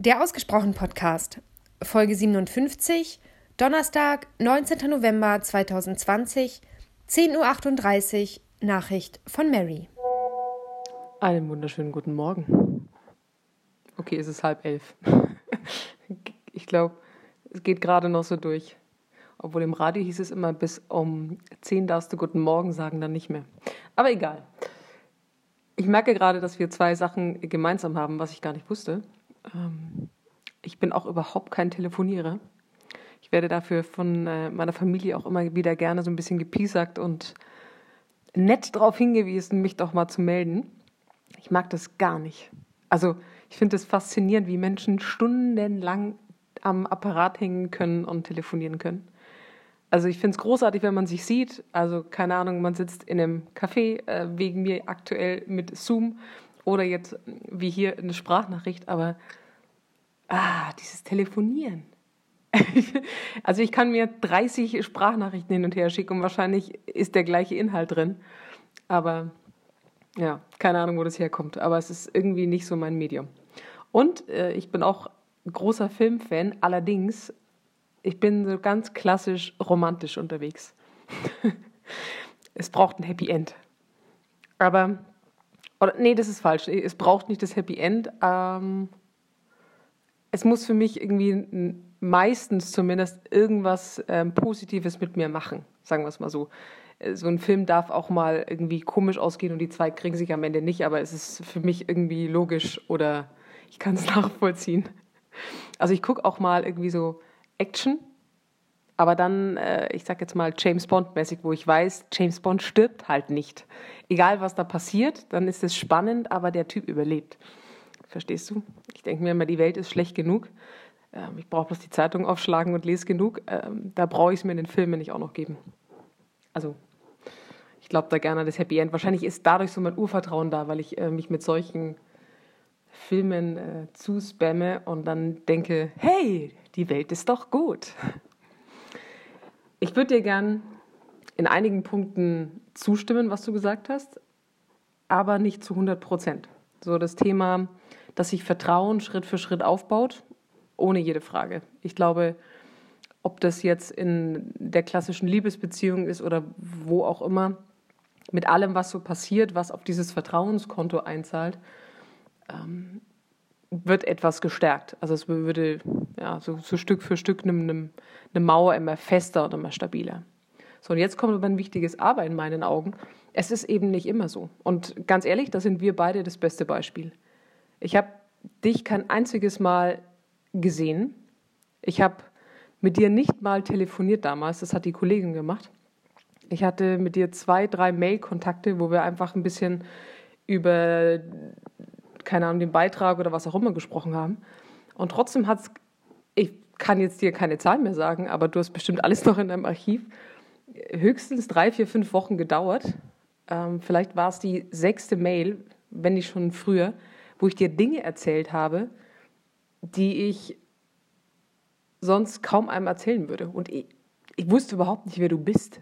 Der Ausgesprochen Podcast, Folge 57, Donnerstag, 19. November 2020, 10.38 Uhr, Nachricht von Mary. Einen wunderschönen guten Morgen. Okay, es ist halb elf. Ich glaube, es geht gerade noch so durch. Obwohl im Radio hieß es immer, bis um 10 darfst du guten Morgen sagen, dann nicht mehr. Aber egal. Ich merke gerade, dass wir zwei Sachen gemeinsam haben, was ich gar nicht wusste. Ähm, ich bin auch überhaupt kein Telefonierer. Ich werde dafür von äh, meiner Familie auch immer wieder gerne so ein bisschen gepiesackt und nett darauf hingewiesen, mich doch mal zu melden. Ich mag das gar nicht. Also ich finde es faszinierend, wie Menschen stundenlang am Apparat hängen können und telefonieren können. Also ich finde es großartig, wenn man sich sieht. Also keine Ahnung, man sitzt in einem Café, äh, wegen mir aktuell mit Zoom oder jetzt wie hier eine Sprachnachricht, aber ah, dieses Telefonieren. also ich kann mir 30 Sprachnachrichten hin und her schicken und wahrscheinlich ist der gleiche Inhalt drin. Aber ja, keine Ahnung, wo das herkommt. Aber es ist irgendwie nicht so mein Medium. Und äh, ich bin auch großer Filmfan. Allerdings, ich bin so ganz klassisch romantisch unterwegs. es braucht ein Happy End. Aber, oder, nee, das ist falsch. Es braucht nicht das Happy End. Ähm, es muss für mich irgendwie meistens zumindest irgendwas ähm, Positives mit mir machen, sagen wir es mal so. Äh, so ein Film darf auch mal irgendwie komisch ausgehen und die zwei kriegen sich am Ende nicht, aber es ist für mich irgendwie logisch oder ich kann es nachvollziehen. Also ich gucke auch mal irgendwie so Action, aber dann, äh, ich sag jetzt mal James Bond-mäßig, wo ich weiß, James Bond stirbt halt nicht. Egal was da passiert, dann ist es spannend, aber der Typ überlebt. Verstehst du? Ich denke mir immer, die Welt ist schlecht genug. Ähm, ich brauche bloß die Zeitung aufschlagen und lese genug. Ähm, da brauche ich es mir in den Filmen nicht auch noch geben. Also, ich glaube da gerne an das Happy End. Wahrscheinlich ist dadurch so mein Urvertrauen da, weil ich äh, mich mit solchen Filmen äh, zuspamme und dann denke, hey, die Welt ist doch gut. Ich würde dir gern in einigen Punkten zustimmen, was du gesagt hast, aber nicht zu 100 Prozent. So das Thema, dass sich Vertrauen Schritt für Schritt aufbaut, ohne jede Frage. Ich glaube, ob das jetzt in der klassischen Liebesbeziehung ist oder wo auch immer, mit allem, was so passiert, was auf dieses Vertrauenskonto einzahlt, ähm, wird etwas gestärkt. Also es würde ja, so, so Stück für Stück eine, eine, Mauer immer fester und immer stabiler. So, und jetzt kommt aber ein wichtiges Aber in meinen Augen. Es ist eben nicht immer so. Und ganz ehrlich, da sind wir beide das beste Beispiel. Ich habe dich kein einziges Mal gesehen. Ich habe mit dir nicht mal telefoniert damals, das hat die Kollegin gemacht. Ich hatte mit dir zwei, drei Mail-Kontakte, wo wir einfach ein bisschen über keine Ahnung, den Beitrag oder was auch immer gesprochen haben. Und trotzdem hat es, ich kann jetzt dir keine Zahl mehr sagen, aber du hast bestimmt alles noch in deinem Archiv, höchstens drei, vier, fünf Wochen gedauert. Ähm, vielleicht war es die sechste Mail, wenn nicht schon früher, wo ich dir Dinge erzählt habe, die ich sonst kaum einem erzählen würde. Und ich, ich wusste überhaupt nicht, wer du bist.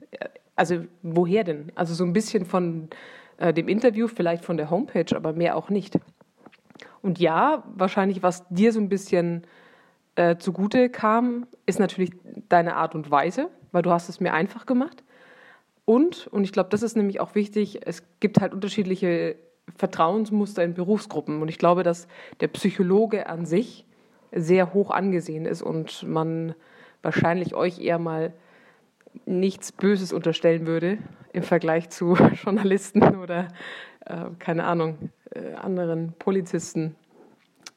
Also woher denn? Also so ein bisschen von äh, dem Interview, vielleicht von der Homepage, aber mehr auch nicht. Und ja, wahrscheinlich, was dir so ein bisschen äh, zugute kam, ist natürlich deine Art und Weise, weil du hast es mir einfach gemacht. Und, und ich glaube, das ist nämlich auch wichtig, es gibt halt unterschiedliche Vertrauensmuster in Berufsgruppen. Und ich glaube, dass der Psychologe an sich sehr hoch angesehen ist und man wahrscheinlich euch eher mal nichts Böses unterstellen würde im Vergleich zu Journalisten oder, äh, keine Ahnung, äh, anderen Polizisten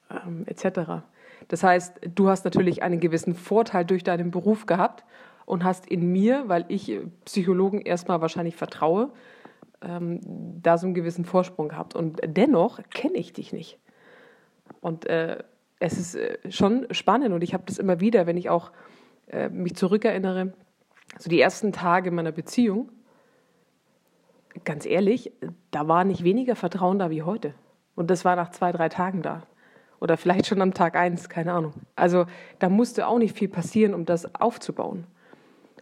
ähm, etc. Das heißt, du hast natürlich einen gewissen Vorteil durch deinen Beruf gehabt und hast in mir, weil ich Psychologen erstmal wahrscheinlich vertraue, ähm, da so einen gewissen Vorsprung gehabt. Und dennoch kenne ich dich nicht. Und äh, es ist äh, schon spannend und ich habe das immer wieder, wenn ich auch äh, mich zurückerinnere, so die ersten Tage meiner Beziehung, ganz ehrlich, da war nicht weniger Vertrauen da wie heute. Und das war nach zwei, drei Tagen da. Oder vielleicht schon am Tag eins, keine Ahnung. Also da musste auch nicht viel passieren, um das aufzubauen.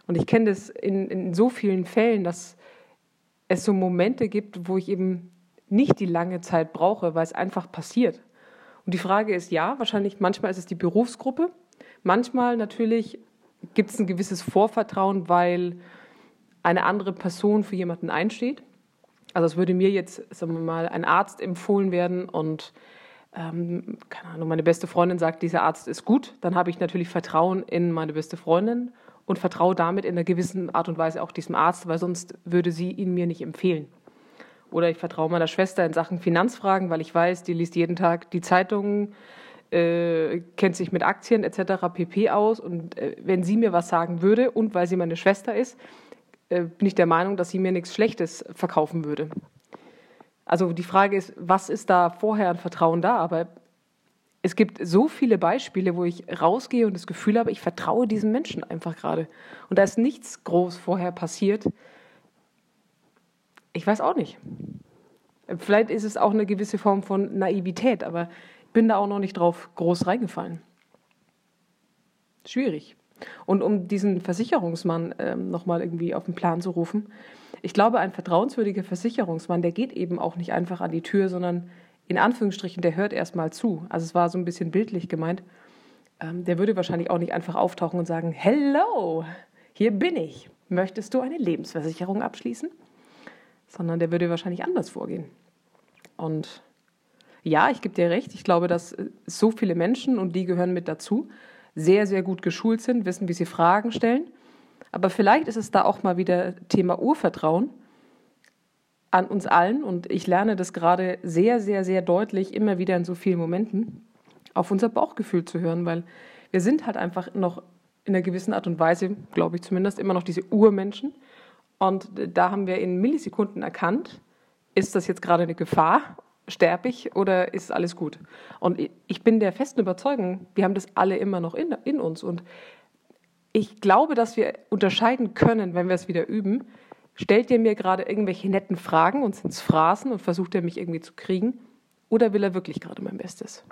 Und ich kenne das in, in so vielen Fällen, dass es so Momente gibt, wo ich eben nicht die lange Zeit brauche, weil es einfach passiert. Und die Frage ist ja, wahrscheinlich manchmal ist es die Berufsgruppe, manchmal natürlich gibt es ein gewisses Vorvertrauen, weil eine andere Person für jemanden einsteht. Also es würde mir jetzt, sagen wir mal, ein Arzt empfohlen werden und ähm, keine Ahnung, meine beste Freundin sagt, dieser Arzt ist gut, dann habe ich natürlich Vertrauen in meine beste Freundin und vertraue damit in einer gewissen Art und Weise auch diesem Arzt, weil sonst würde sie ihn mir nicht empfehlen. Oder ich vertraue meiner Schwester in Sachen Finanzfragen, weil ich weiß, die liest jeden Tag die Zeitungen, äh, kennt sich mit Aktien etc. pp. aus. Und äh, wenn sie mir was sagen würde und weil sie meine Schwester ist, äh, bin ich der Meinung, dass sie mir nichts Schlechtes verkaufen würde. Also die Frage ist, was ist da vorher an Vertrauen da? Aber es gibt so viele Beispiele, wo ich rausgehe und das Gefühl habe, ich vertraue diesem Menschen einfach gerade. Und da ist nichts groß vorher passiert. Ich weiß auch nicht. Vielleicht ist es auch eine gewisse Form von Naivität, aber ich bin da auch noch nicht drauf groß reingefallen. Schwierig. Und um diesen Versicherungsmann ähm, nochmal irgendwie auf den Plan zu rufen, ich glaube, ein vertrauenswürdiger Versicherungsmann, der geht eben auch nicht einfach an die Tür, sondern in Anführungsstrichen, der hört erstmal zu. Also es war so ein bisschen bildlich gemeint. Ähm, der würde wahrscheinlich auch nicht einfach auftauchen und sagen, Hello, hier bin ich. Möchtest du eine Lebensversicherung abschließen? Sondern der würde wahrscheinlich anders vorgehen. Und ja, ich gebe dir recht, ich glaube, dass äh, so viele Menschen, und die gehören mit dazu, sehr, sehr gut geschult sind, wissen, wie sie Fragen stellen. Aber vielleicht ist es da auch mal wieder Thema Urvertrauen an uns allen, und ich lerne das gerade sehr, sehr, sehr deutlich, immer wieder in so vielen Momenten, auf unser Bauchgefühl zu hören, weil wir sind halt einfach noch in einer gewissen Art und Weise, glaube ich zumindest, immer noch diese Urmenschen. Und da haben wir in Millisekunden erkannt, ist das jetzt gerade eine Gefahr, sterbe ich oder ist alles gut? Und ich bin der festen Überzeugung, wir haben das alle immer noch in, in uns. Und ich glaube, dass wir unterscheiden können, wenn wir es wieder üben, Stellt er mir gerade irgendwelche netten Fragen und sind Phrasen und versucht er mich irgendwie zu kriegen? Oder will er wirklich gerade mein Bestes?